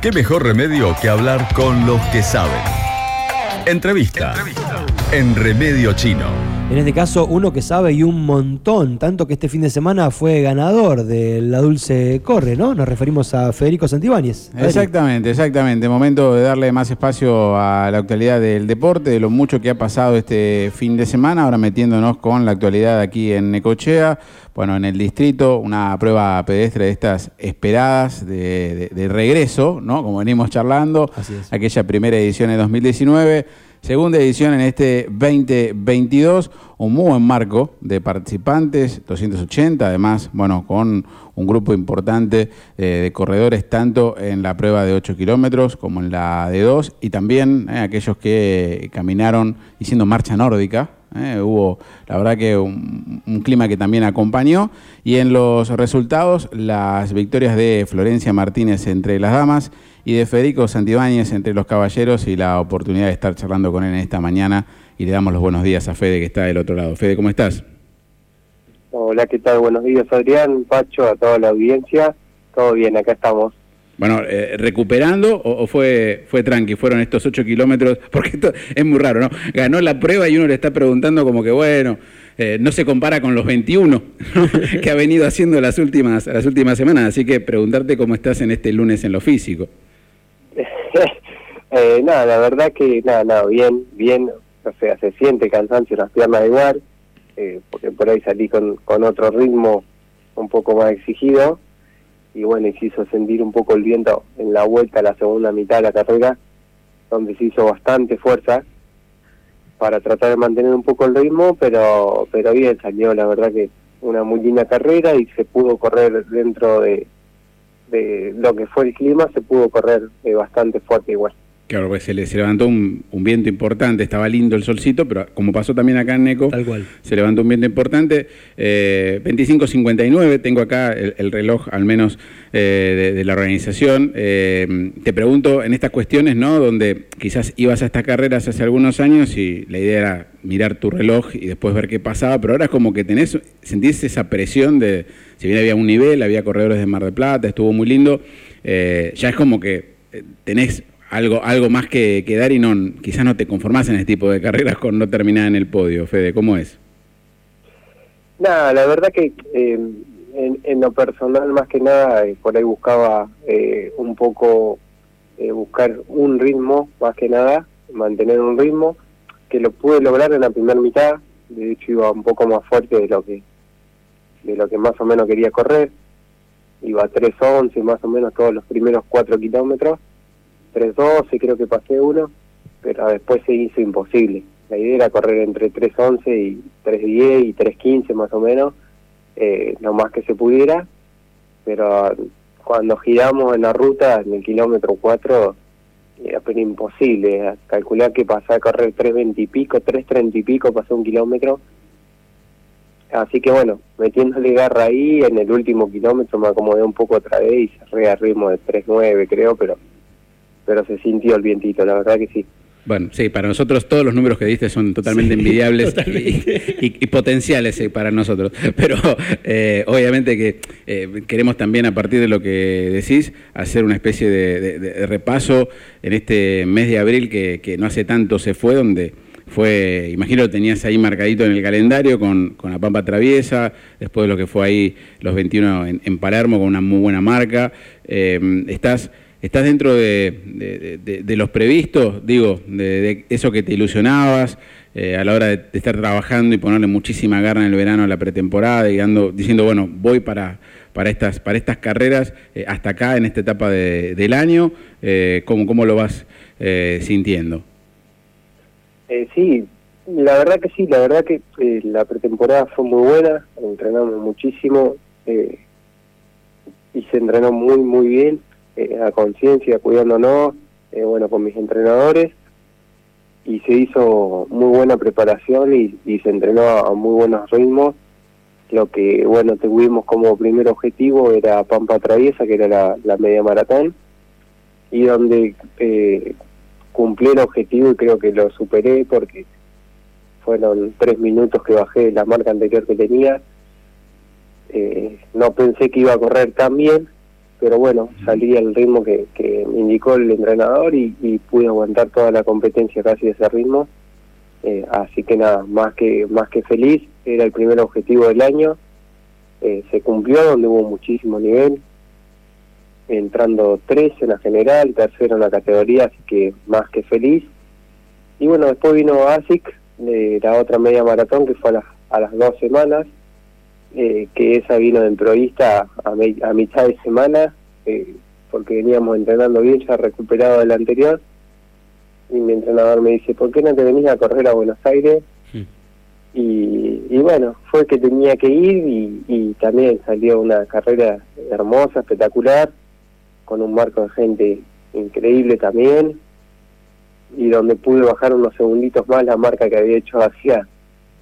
¿Qué mejor remedio que hablar con los que saben? Entrevista. En Remedio Chino. En este caso, uno que sabe y un montón, tanto que este fin de semana fue ganador de La Dulce Corre, ¿no? Nos referimos a Federico Santibáñez. Exactamente, exactamente. Momento de darle más espacio a la actualidad del deporte, de lo mucho que ha pasado este fin de semana. Ahora metiéndonos con la actualidad aquí en Necochea. Bueno, en el distrito, una prueba pedestre de estas esperadas de, de- de regreso, ¿no? Como venimos charlando. Aquella primera edición de 2019. Segunda edición en este 2022, un muy buen marco de participantes, 280, además, bueno, con un grupo importante eh, de corredores, tanto en la prueba de 8 kilómetros como en la de 2, y también eh, aquellos que caminaron haciendo marcha nórdica. Eh, hubo, la verdad, que un, clima que también acompañó. Y en los resultados, las victorias de Florencia Martínez entre las damas y de Federico Santibáñez entre los caballeros y la oportunidad de estar charlando con él en esta mañana y le damos los buenos días a Fede que está del otro lado. Fede, ¿cómo estás? Hola, ¿qué tal? Buenos días, Adrián, Pacho, a toda la audiencia. Todo bien, acá estamos. Bueno, eh, ¿recuperando o, o fue, fue tranqui? Fueron estos ocho kilómetros, porque esto es muy raro, ¿no? Ganó la prueba y uno le está preguntando como que, bueno, eh, no se compara con los 21 ¿no? que ha venido haciendo las últimas, las últimas semanas, así que preguntarte cómo estás en este lunes en lo físico. eh, nada, la verdad que nada, nada, bien, bien. O sea, se siente cansancio en las piernas igual, eh, porque por ahí salí con, con otro ritmo un poco más exigido. Y bueno, y se hizo sentir un poco el viento en la vuelta a la segunda mitad de la carrera, donde se hizo bastante fuerza para tratar de mantener un poco el ritmo, pero pero bien salió, la verdad que una muy linda carrera y se pudo correr dentro de, lo que fue el clima, se pudo correr eh, bastante fuerte igual. Claro, pues se, le, se levantó un, un viento importante, estaba lindo el solcito, pero como pasó también acá en Neco, Tal cual. se levantó un viento importante. Eh, 25.59, tengo acá el, el reloj al menos eh, de, de la organización. Eh, te pregunto en estas cuestiones, ¿no? Donde quizás ibas a estas carreras hace algunos años y la idea era mirar tu reloj y después ver qué pasaba, pero ahora es como que tenés, sentís esa presión de, si bien había un nivel, había corredores de Mar del Plata, estuvo muy lindo, eh, ya es como que tenés algo, algo más que, que dar y no, quizás no te conformás en este tipo de carreras con no terminar en el podio, Fede, ¿cómo es? Nada, la verdad que eh, en, lo personal más que nada eh, por ahí buscaba eh, un poco eh, buscar un ritmo más que nada, mantener un ritmo que lo pude lograr en la primera mitad, de hecho iba un poco más fuerte de lo que de lo que más o menos quería correr, iba a 3.11 más o menos todos los primeros 4 kilómetros, 3.12 creo que pasé uno, pero después se hizo imposible. La idea era correr entre 3.11 y 3.10 y 3.15 más o menos, eh, lo más que se pudiera, pero cuando giramos en la ruta, en el kilómetro 4, era pero imposible. Calcular que pasé a correr 3.20 y pico, 3.30 y pico, pasé un kilómetro. Así que bueno, metiéndole garra ahí, en el último kilómetro me acomodé un poco otra vez y cerré a ritmo de 3.9 creo, pero pero se sintió el vientito, la verdad que sí. Bueno, sí, para nosotros todos los números que diste son totalmente Sí, envidiables totalmente. Y, y- y potenciales eh, para nosotros. Pero eh, obviamente que eh, queremos también, a partir de lo que decís, hacer una especie de, de- de repaso en este mes de abril que, que no hace tanto se fue, donde fue, imagino lo tenías ahí marcadito en el calendario con, con la Pampa Traviesa, después de lo que fue ahí los 21 en, en Palermo con una muy buena marca. Eh, estás... ¿Estás dentro de, los previstos, digo, de, eso que te ilusionabas eh, a la hora de, estar trabajando y ponerle muchísima garra en el verano a la pretemporada y ando- diciendo, bueno, voy para, para, estas, para estas carreras eh, hasta acá en esta etapa de- del año? Eh, ¿cómo, ¿Cómo lo vas eh, sintiendo? Sí, la verdad que sí, la verdad que la pretemporada fue muy buena, entrenamos muchísimo y se entrenó muy, muy bien, eh, a conciencia, cuidándonos, eh, bueno, con mis entrenadores y se hizo muy buena preparación y, se entrenó a muy buenos ritmos. Lo que, bueno, tuvimos como primer objetivo era Pampa Traviesa, que era la, media maratón, y donde eh, cumplí el objetivo y creo que lo superé porque fueron tres minutos que bajé la marca anterior que tenía. Eh, no pensé que iba a correr tan bien, pero bueno, salí al ritmo que, que me indicó el entrenador y, y pude aguantar toda la competencia casi de ese ritmo. Eh, así que nada, más que, más que feliz, era el primer objetivo del año, eh, se cumplió donde hubo muchísimo nivel, entrando tres en la general, tercero en la categoría, así que más que feliz. Y bueno, después vino ASIC, de la otra media maratón que fue a las, a las dos semanas, eh, que esa vino de improvisista a, a mitad de semana, eh, porque veníamos entrenando bien, ya recuperado del anterior, y mi entrenador me dice, ¿por qué no te venís a correr a Buenos Aires? Y, y, bueno, fue que tenía que ir y, y también salió una carrera hermosa, espectacular, con un marco de gente increíble también, y donde pude bajar unos segunditos más la marca que había hecho hacía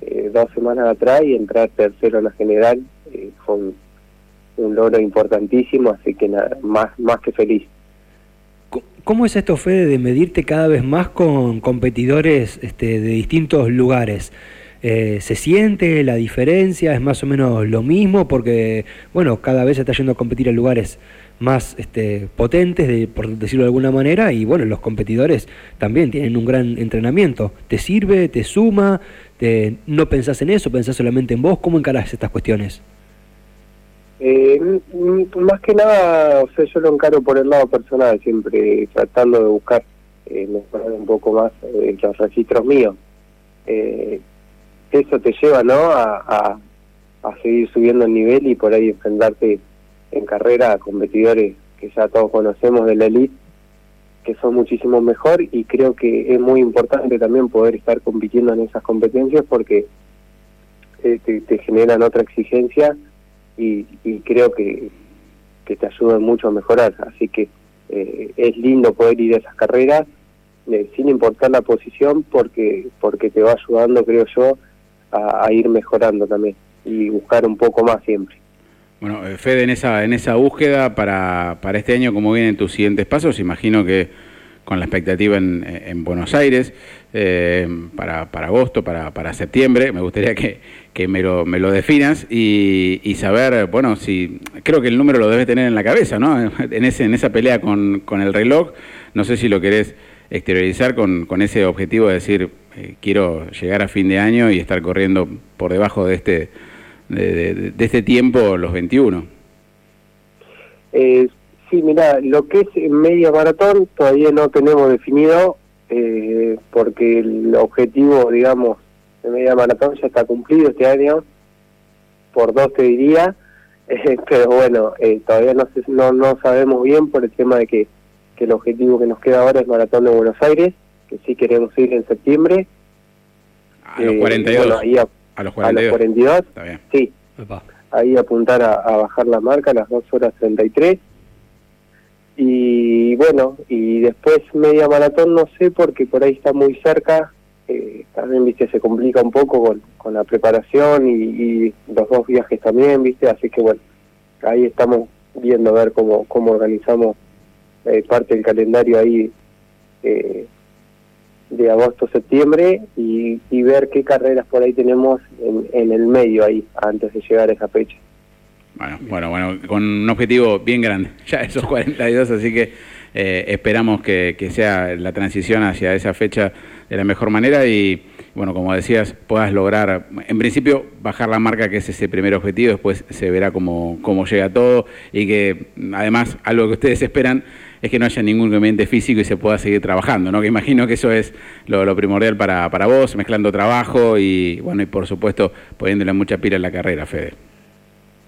eh, dos semanas atrás y entrar tercero en la general eh, fue un, logro importantísimo, así que nada, más, más que feliz. ¿Cómo es esto, Fede, de medirte cada vez más con competidores este, de distintos lugares? Eh, ¿Se siente la diferencia? ¿Es más o menos lo mismo? Porque, bueno, cada vez se está yendo a competir en lugares más este, potentes, de, por decirlo de alguna manera, y bueno, los competidores también tienen un gran entrenamiento. ¿Te sirve? ¿Te suma? Te, ¿No pensás en eso? ¿Pensás solamente en vos? ¿Cómo encarás estas cuestiones? Eh, más que nada, o sea, yo lo encaro por el lado personal, siempre tratando de buscar eh, mejorar un poco más eh, los registros míos. Eh, eso te lleva, ¿no?, a, a seguir subiendo el nivel y por ahí enfrentarte en carrera a competidores que ya todos conocemos de la elite, que son muchísimo mejor y creo que es muy importante también poder estar compitiendo en esas competencias porque eh, te, te, generan otra exigencia y, y creo que, te ayudan mucho a mejorar. Así que eh, es lindo poder ir a esas carreras eh, sin importar la posición porque, porque te va ayudando, creo yo, a ir mejorando también y buscar un poco más siempre. Bueno, eh, Fede, en esa, en esa búsqueda para, para este año, ¿cómo vienen tus siguientes pasos? Imagino que con la expectativa en, en Buenos Aires, eh, para, para agosto, para, para septiembre, me gustaría que, que me, lo, me lo definas y, y, saber, bueno, si creo que el número lo debes tener en la cabeza, ¿no? En, ese, en esa pelea con, con el reloj, no sé si lo querés exteriorizar con, con ese objetivo de decir, eh, quiero llegar a fin de año y estar corriendo por debajo de este de, de, de este tiempo, los 21? Eh, sí, mira, lo que es media maratón todavía no tenemos definido eh, porque el objetivo, digamos, de media maratón ya está cumplido este año, por dos te diría, eh, pero bueno, eh, todavía no, no, no sabemos bien por el tema de que, que el objetivo que nos queda ahora es maratón de Buenos Aires, que sí queremos ir en septiembre. A los 42. Bueno, ahí a, a los 42. A los 42. Está bien. Sí. Epa. Ahí apuntar a, a, bajar la marca a las 2 horas 33. Y bueno, y después media maratón no sé porque por ahí está muy cerca. Eh, también, viste, se complica un poco con, con la preparación y, y, los dos viajes también, viste. Así que bueno, ahí estamos viendo a ver cómo, cómo organizamos eh, parte del calendario ahí. Eh, de agosto-septiembre y, y, ver qué carreras por ahí tenemos en, en, el medio ahí, antes de llegar a esa fecha. Bueno, bueno, bueno, con un objetivo bien grande, ya esos 42, así que eh, esperamos que, que, sea la transición hacia esa fecha de la mejor manera y, bueno, como decías, puedas lograr, en principio, bajar la marca, que es ese primer objetivo, después se verá cómo, cómo llega todo y que, además, algo que ustedes esperan es que no haya ningún inconveniente físico y se pueda seguir trabajando, ¿no? Que imagino que eso es lo, lo primordial para, para vos, mezclando trabajo y, bueno, y por supuesto poniéndole mucha pila en la carrera, Fede.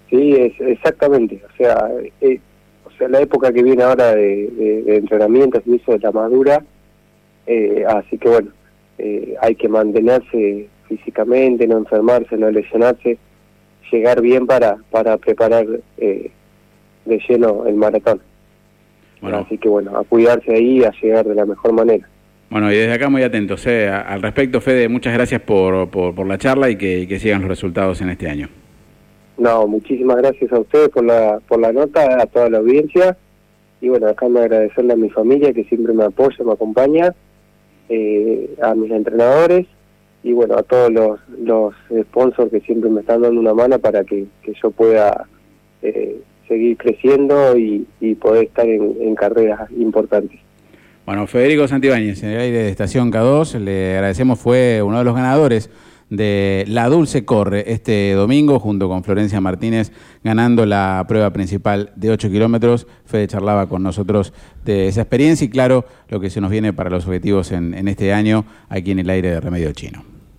Sí, es, exactamente. O sea, eh, o sea, la época que viene ahora de, de, de entrenamiento se hizo de la madura, eh, así que bueno, eh, hay que mantenerse físicamente, no enfermarse, no lesionarse, llegar bien para, para preparar eh, de lleno el maratón. Bueno. Así que bueno, a cuidarse ahí y a llegar de la mejor manera. Bueno, y desde acá muy atentos eh, al respecto, Fede, muchas gracias por, por, por la charla y que, que, sigan los resultados en este año. No, muchísimas gracias a ustedes por la, por la nota, a toda la audiencia. Y bueno, acá me agradecerle a mi familia que siempre me apoya, me acompaña, eh, a mis entrenadores y bueno, a todos los, los sponsors que siempre me están dando una mano para que, que yo pueda eh, seguir creciendo y, poder estar en, carreras importantes. Bueno, Federico Santibáñez, en el aire de Estación K2, le agradecemos, fue uno de los ganadores de La Dulce Corre este domingo junto con Florencia Martínez ganando la prueba principal de 8 kilómetros. Fede charlaba con nosotros de esa experiencia y claro lo que se nos viene para los objetivos en, en este año aquí en el aire de Remedio Chino.